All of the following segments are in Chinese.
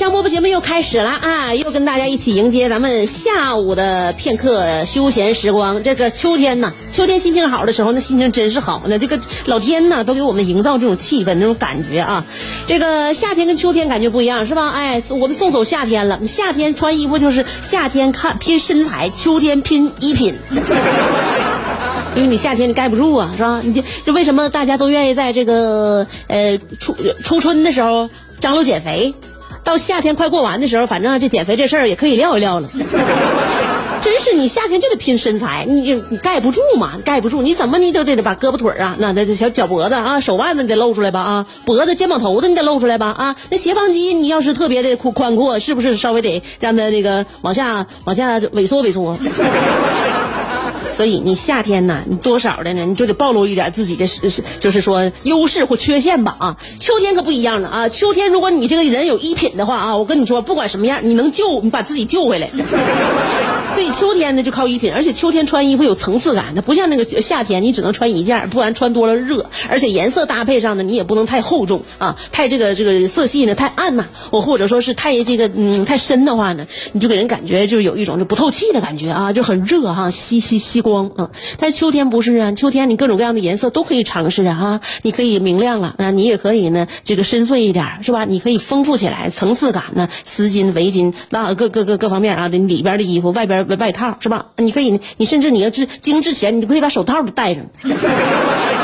香饽饽节目又开始了啊！又跟大家一起迎接咱们下午的片刻休闲时光。这个秋天呐，秋天心情好的时候，那心情真是好呢。这个老天呐，都给我们营造这种气氛、那种感觉啊。这个夏天跟秋天感觉不一样，是吧？哎，我们送走夏天了。夏天穿衣服就是夏天看拼身材，秋天拼衣品。因为你夏天你盖不住啊，是吧？你就就为什么大家都愿意在这个呃初初春的时候张罗减肥？到夏天快过完的时候，反正这减肥这事儿也可以撂一撂了。真是你夏天就得拼身材，你你盖不住嘛，盖不住，你怎么你都得把胳膊腿啊，那那这小脚脖子啊，手腕子你得露出来吧啊，脖子肩膀头子你得露出来吧啊，那斜方肌你要是特别的宽宽阔，是不是稍微得让它那个往下往下萎缩萎缩？所以你夏天呢，你多少的呢，你就得暴露一点自己的是是，就是说优势或缺陷吧啊。秋天可不一样了啊，秋天如果你这个人有衣品的话啊，我跟你说，不管什么样，你能救你把自己救回来。所以秋天呢就靠衣品，而且秋天穿衣服有层次感，它不像那个夏天，你只能穿一件，不然穿多了热。而且颜色搭配上呢，你也不能太厚重啊，太这个这个色系呢太暗呐，我或者说是太这个嗯太深的话呢，你就给人感觉就有一种就不透气的感觉啊，就很热哈，吸吸吸光光啊。但是秋天不是啊，秋天你各种各样的颜色都可以尝试啊，你可以明亮了啊，你也可以呢这个深邃一点是吧？你可以丰富起来，层次感呢，丝巾、围巾那各各各各方面啊，里边的衣服，外边。外套是吧？你可以，你甚至你要是精致前，你可以把手套都戴上。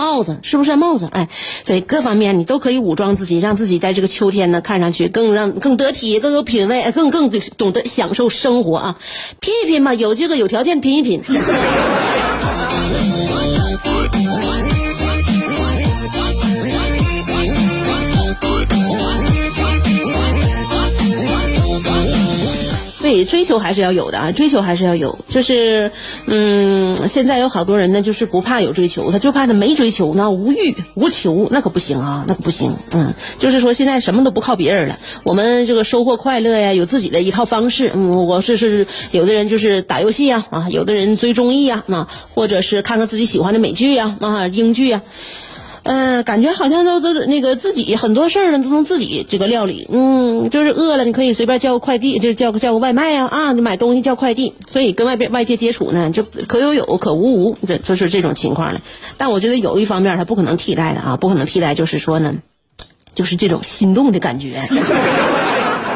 帽子是不是帽子？哎，所以各方面你都可以武装自己，让自己在这个秋天呢，看上去更让更得体，更有品味，更更懂得享受生活啊！拼一拼嘛，有这个有条件拼一拼。追求还是要有的啊，追求还是要有。就是，嗯，现在有好多人呢，就是不怕有追求，他就怕他没追求，那无欲无求，那可不行啊，那可不行。嗯，就是说现在什么都不靠别人了，我们这个收获快乐呀，有自己的一套方式。嗯，我是是有的人就是打游戏呀，啊，有的人追综艺呀，啊，或者是看看自己喜欢的美剧呀，啊，英剧呀。嗯，感觉好像都都那个自己很多事儿呢都能自己这个料理，嗯，就是饿了你可以随便叫个快递，就叫个叫个外卖呀啊，你买东西叫快递，所以跟外边外界接触呢就可有有可无无，这就是这种情况了。但我觉得有一方面它不可能替代的啊，不可能替代，就是说呢，就是这种心动的感觉，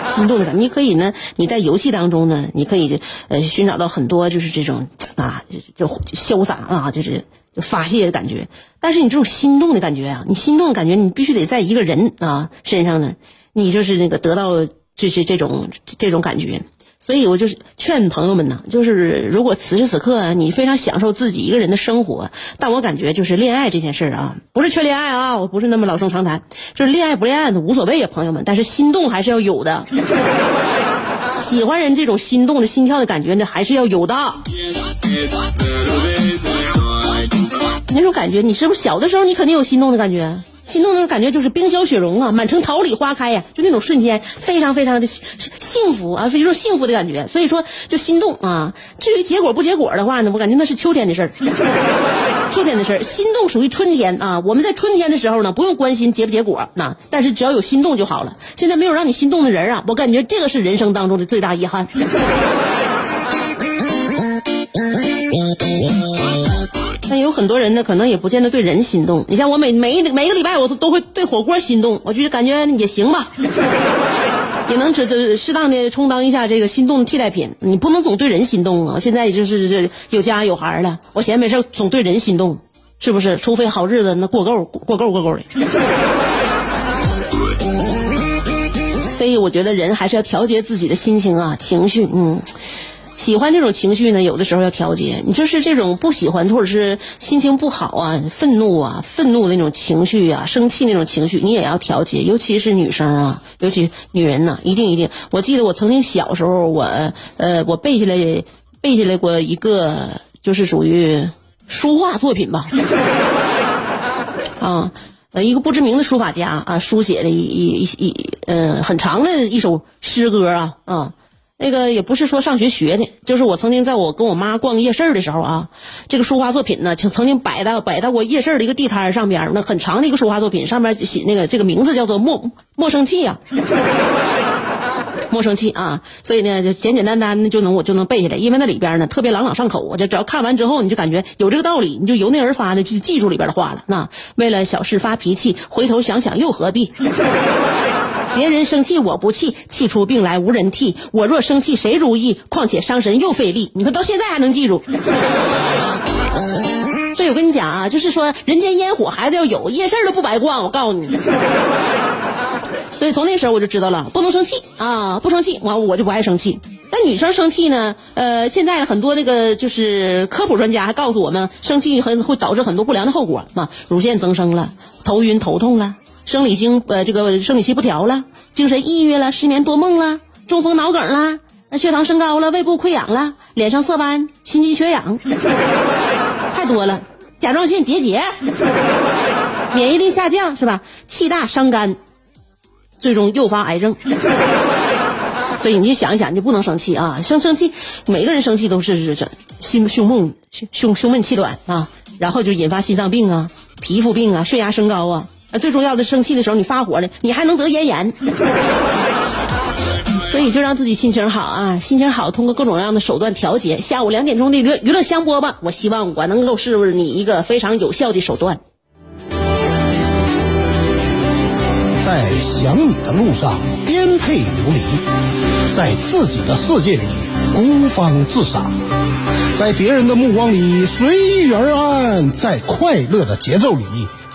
心动的感觉。你可以呢，你在游戏当中呢，你可以呃寻找到很多就是这种啊，就潇洒啊，就是。就发泄的感觉，但是你这种心动的感觉啊，你心动的感觉，你必须得在一个人啊身上呢，你就是那个得到就是这种这种感觉。所以我就是劝朋友们呢，就是如果此时此刻你非常享受自己一个人的生活，但我感觉就是恋爱这件事儿啊，不是缺恋爱啊，我不是那么老生常谈，就是恋爱不恋爱的无所谓啊，朋友们，但是心动还是要有的，喜欢人这种心动的心跳的感觉呢，还是要有的。那种感觉，你是不是小的时候你肯定有心动的感觉？心动那种感觉就是冰消雪融啊，满城桃李花开呀，就那种瞬间，非常非常的幸福啊，是一种幸福的感觉。所以说，就心动啊。至于结果不结果的话呢，我感觉那是秋天的事儿，秋天的事儿。心动属于春天啊。我们在春天的时候呢，不用关心结不结果，那但是只要有心动就好了。现在没有让你心动的人啊，我感觉这个是人生当中的最大遗憾。有很多人呢，可能也不见得对人心动。你像我每每一每个礼拜，我都都会对火锅心动，我就感觉也行吧。也能这这适当的充当一下这个心动的替代品。你不能总对人心动啊！现在就是这有家有孩了，我闲没事总对人心动，是不是？除非好日子那过够过够过够的。所以我觉得人还是要调节自己的心情啊，情绪，嗯。喜欢这种情绪呢，有的时候要调节。你就是这种不喜欢或者是心情不好啊、愤怒啊、愤怒的那种情绪啊、生气那种情绪，你也要调节。尤其是女生啊，尤其女人呢，一定一定。我记得我曾经小时候，我呃，我背下来背下来过一个，就是属于书画作品吧，啊，呃，一个不知名的书法家啊，书写的一一一呃很长的一首诗歌啊，啊。那个也不是说上学学的，就是我曾经在我跟我妈逛夜市的时候啊，这个书画作品呢，曾曾经摆到摆到过夜市的一个地摊上边，那很长的一个书画作品，上面写那个这个名字叫做莫莫生气呀，莫生气 啊，所以呢就简简单单的就能我就能背下来，因为那里边呢特别朗朗上口，我就只要看完之后你就感觉有这个道理，你就由内而发的就记住里边的话了。那为了小事发脾气，回头想想又何必？别人生气我不气，气出病来无人替。我若生气谁如意？况且伤神又费力。你看到现在还能记住。所以我跟你讲啊，就是说人间烟火还是要有，夜市都不白逛。我告诉你。所以从那时候我就知道了，不能生气啊，不生气，完我就不爱生气。但女生生气呢，呃，现在很多那个就是科普专家还告诉我们，生气很会导致很多不良的后果啊，乳腺增生了，头晕头痛了。生理经呃，这个生理期不调了，精神抑郁了，失眠多梦了，中风脑梗了，血糖升高了，胃部溃疡了，脸上色斑，心肌缺氧，太多了，甲状腺结节，免疫力下降是吧？气大伤肝，最终诱发癌症。所以你想一想，你就不能生气啊！生生气，每个人生气都是是是心胸闷胸胸闷气短啊，然后就引发心脏病啊、皮肤病啊、血压升高啊。最重要的，生气的时候你发火了，你还能得咽炎。所以就让自己心情好啊，心情好，通过各种各样的手段调节。下午两点钟的娱娱乐香饽饽，我希望我能够是你一个非常有效的手段。在想你的路上颠沛流离，在自己的世界里孤芳自赏，在别人的目光里随遇而安，在快乐的节奏里。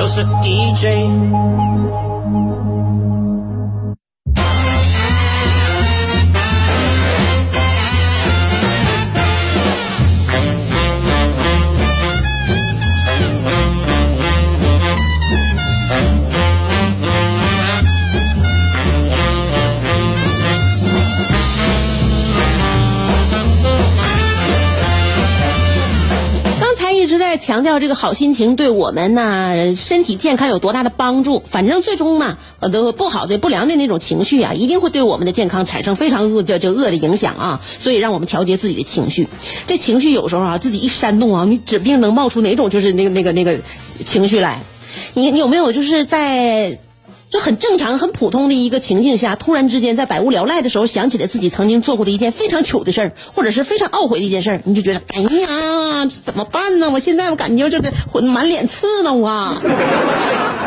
就是 DJ。强调这个好心情对我们呢身体健康有多大的帮助？反正最终呢，呃，都不好的、不良的那种情绪啊，一定会对我们的健康产生非常恶、叫叫恶的影响啊。所以，让我们调节自己的情绪。这情绪有时候啊，自己一煽动啊，你指不定能冒出哪种就是那个那个那个情绪来。你你有没有就是在？就很正常、很普通的一个情境下，突然之间在百无聊赖的时候，想起来自己曾经做过的一件非常糗的事儿，或者是非常懊悔的一件事儿，你就觉得，哎呀，怎么办呢？我现在我感觉这个满脸刺挠啊！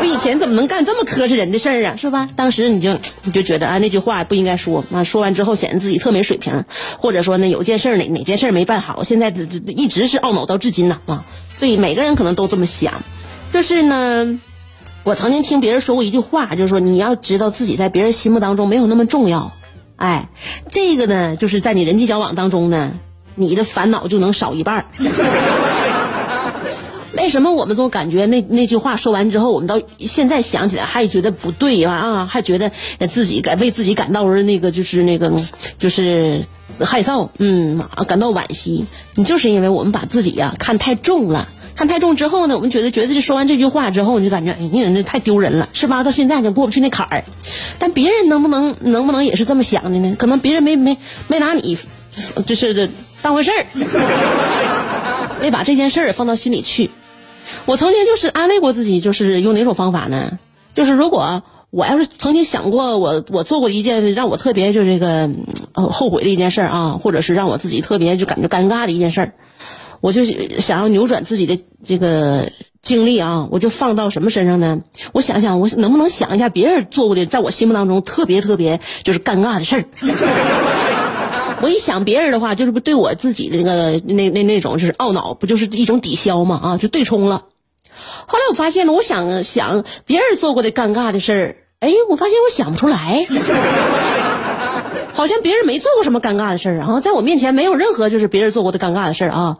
我以前怎么能干这么磕碜人的事儿啊？是吧？当时你就你就觉得啊，那句话不应该说啊，说完之后显得自己特没水平，或者说呢，有件事哪哪件事没办好，现在这这一直是懊恼到至今呢啊！所以每个人可能都这么想，就是呢。我曾经听别人说过一句话，就是说你要知道自己在别人心目当中没有那么重要，哎，这个呢，就是在你人际交往当中呢，你的烦恼就能少一半。为什么我们总感觉那那句话说完之后，我们到现在想起来还觉得不对啊？还觉得自己感为自己感到那个就是那个就是害臊，嗯，感到惋惜。你就是因为我们把自己呀看太重了。看太重之后呢，我们觉得觉得这说完这句话之后，你就感觉哎，呀这太丢人了，是吧？到现在就过不去那坎儿。但别人能不能能不能也是这么想的呢？可能别人没没没拿你，就是这当回事儿，没 把这件事儿放到心里去。我曾经就是安慰过自己，就是用哪种方法呢？就是如果我要是曾经想过我我做过一件让我特别就这个呃后悔的一件事啊，或者是让我自己特别就感觉尴尬的一件事儿。我就想要扭转自己的这个经历啊，我就放到什么身上呢？我想想，我能不能想一下别人做过的，在我心目当中特别特别就是尴尬的事儿。我一想别人的话，就是不对我自己的那个那那那种就是懊恼，不就是一种抵消吗？啊，就对冲了。后来我发现了，我想想别人做过的尴尬的事儿，哎，我发现我想不出来，好像别人没做过什么尴尬的事儿啊，在我面前没有任何就是别人做过的尴尬的事儿啊。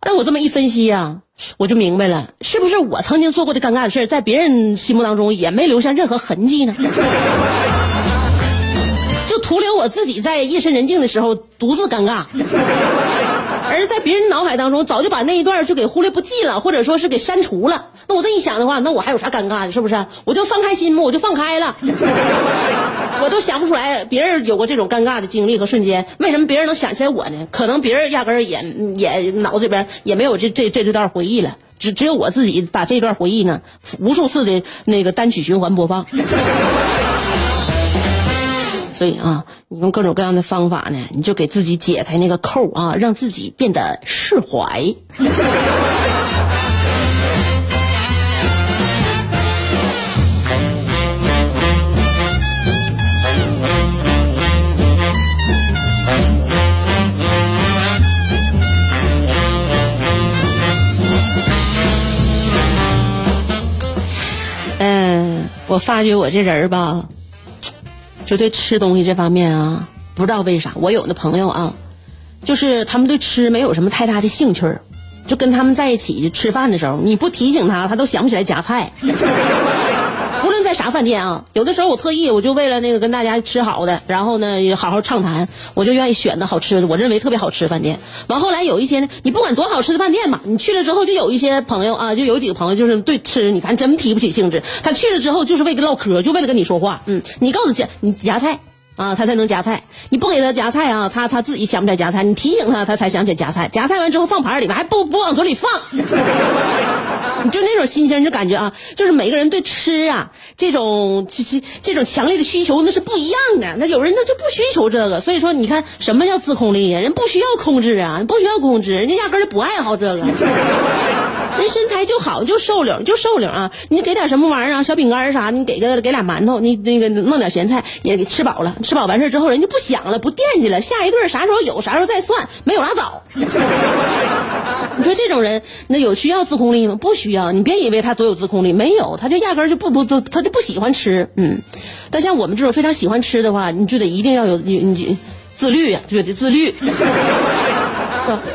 哎，我这么一分析呀，我就明白了，是不是我曾经做过的尴尬的事，在别人心目当中也没留下任何痕迹呢？就徒留我自己在夜深人静的时候独自尴尬，而在别人脑海当中早就把那一段就给忽略不计了，或者说是给删除了。那我这一想的话，那我还有啥尴尬的？是不是？我就放开心嘛，我就放开了。我都想不出来别人有过这种尴尬的经历和瞬间，为什么别人能想起来我呢？可能别人压根儿也也脑子里边也没有这这这段回忆了，只只有我自己把这段回忆呢无数次的那个单曲循环播放。所以啊，你用各种各样的方法呢，你就给自己解开那个扣啊，让自己变得释怀。我发觉我这人吧，就对吃东西这方面啊，不知道为啥，我有的朋友啊，就是他们对吃没有什么太大的兴趣就跟他们在一起吃饭的时候，你不提醒他，他都想不起来夹菜。在啥饭店啊，有的时候我特意，我就为了那个跟大家吃好的，然后呢好好畅谈，我就愿意选的好吃的，我认为特别好吃的饭店。完后来有一些呢，你不管多好吃的饭店吧，你去了之后就有一些朋友啊，就有几个朋友就是对吃，你看真提不起兴致。他去了之后就是为了唠嗑，就为了跟你说话。嗯，你告诉夹你夹菜。啊，他才能夹菜。你不给他夹菜啊，他他自己想不起来夹菜。你提醒他，他才想起夹菜。夹菜完之后放盘里边，还不不往嘴里放。你就那种心情，就感觉啊，就是每个人对吃啊这种这这这种强烈的需求那是不一样的。那有人他就不需求这个，所以说你看什么叫自控力呀？人不需要控制啊，不需要控制，人家压根就不爱好这个。人身材就好，就瘦溜，就瘦溜啊！你给点什么玩意儿啊？小饼干啥？你给个给俩馒头，你那个弄点咸菜，也给吃饱了。吃饱完事之后，人家不想了，不惦记了。下一顿啥时候有，啥时候再算，没有拉倒。你说这种人，那有需要自控力吗？不需要。你别以为他多有自控力，没有，他就压根就不不都，他就不喜欢吃。嗯，但像我们这种非常喜欢吃的话，你就得一定要有你你自律呀，就得自律。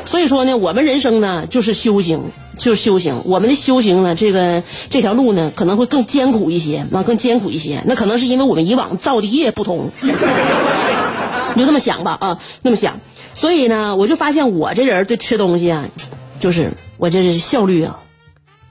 所以说呢，我们人生呢就是修行。就是修行，我们的修行呢，这个这条路呢可能会更艰苦一些，那更艰苦一些。那可能是因为我们以往造的业不同，你就这么想吧啊，那么想。所以呢，我就发现我这人对吃东西啊，就是我这是效率啊，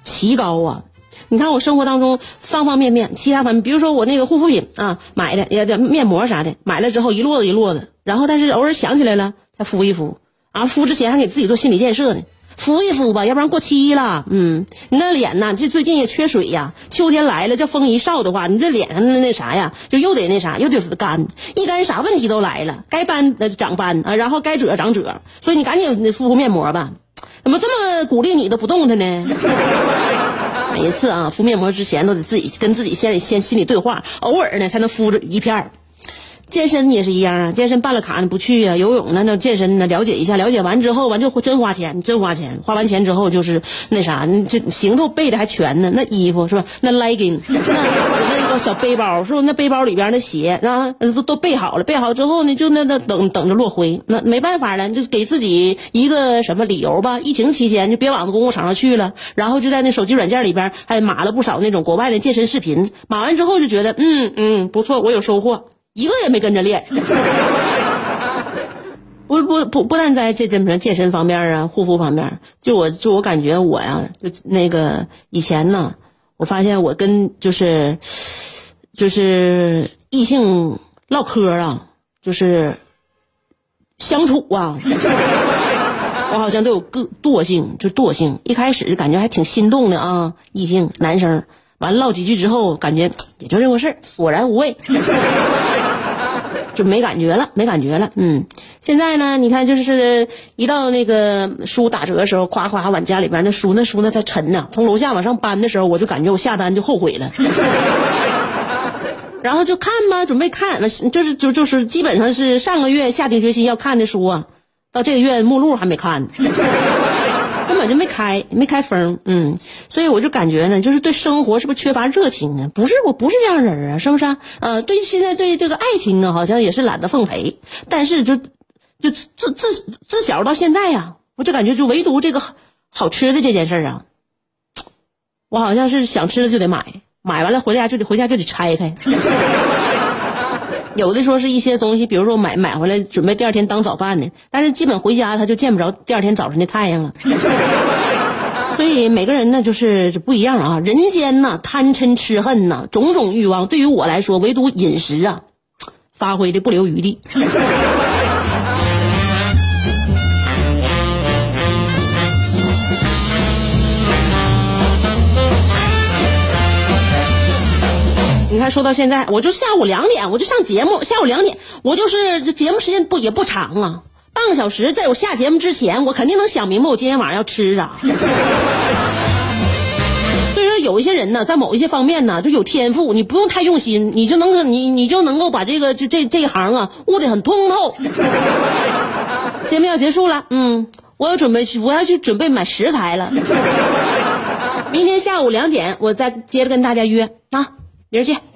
奇高啊。你看我生活当中方方面面，其他方面，比如说我那个护肤品啊，买的也面膜啥的，买了之后一摞子一摞子，然后但是偶尔想起来了再敷一敷，啊，敷之前还给自己做心理建设呢。敷一敷吧，要不然过期了。嗯，你那脸呢？这最近也缺水呀。秋天来了，这风一扫的话，你这脸上那那啥呀，就又得那啥，又得干。一干啥问题都来了，该斑呃长斑啊，然后该褶长褶。所以你赶紧敷敷面膜吧。怎么这么鼓励你都不动弹呢？每一次啊，敷面膜之前都得自己跟自己先先心里对话，偶尔呢才能敷着一片儿。健身也是一样啊，健身办了卡你不去啊？游泳呢？那健身呢？了解一下，了解完之后完就真花钱，真花钱。花完钱之后就是那啥，这行头备的还全呢。那衣服是吧？那 legging，那那个小背包是不？那背包里边那鞋是吧？都都备好了，备好之后呢，就那那等等着落灰。那没办法了，就给自己一个什么理由吧？疫情期间就别往公共场上去了，然后就在那手机软件里边还码了不少那种国外的健身视频。码完之后就觉得嗯嗯不错，我有收获。一个也没跟着练，不不不不但在这这么健身方面啊，护肤方面，就我就我感觉我呀，就那个以前呢，我发现我跟就是就是异性唠嗑啊，就是相处啊，我好像都有个惰性，就惰性。一开始感觉还挺心动的啊，异性男生，完唠几句之后，感觉也就这回事儿，索然无味。就没感觉了，没感觉了。嗯，现在呢，你看，就是一到那个书打折的时候，夸夸往家里边那书那书那它沉呢。从楼下往上搬的时候，我就感觉我下单就后悔了。然后就看吧，准备看，就是就就是基本上是上个月下定决心要看的书啊，到这个月目录还没看。我就没开，没开封，嗯，所以我就感觉呢，就是对生活是不是缺乏热情啊？不是，我不是这样人啊，是不是？呃，对现在对这个爱情啊，好像也是懒得奉陪。但是就就自自自小到现在呀，我就感觉就唯独这个好吃的这件事啊，我好像是想吃的就得买，买完了回家就得回家就得拆开。有的说是一些东西，比如说买买回来准备第二天当早饭的，但是基本回家他就见不着第二天早晨的太阳了。所以每个人呢就是不一样啊，人间呐贪嗔痴恨呐种种欲望，对于我来说，唯独饮食啊，发挥的不留余地。看，说到现在，我就下午两点我就上节目，下午两点我就是这节目时间不也不长啊，半个小时，在我下节目之前，我肯定能想明白我今天晚上要吃啥。所以说，有一些人呢，在某一些方面呢，就有天赋，你不用太用心，你就能你你就能够把这个就这这一行啊悟得很通透。节目要结束了，嗯，我要准备去，我要去准备买食材了。明天下午两点，我再接着跟大家约啊，明儿见。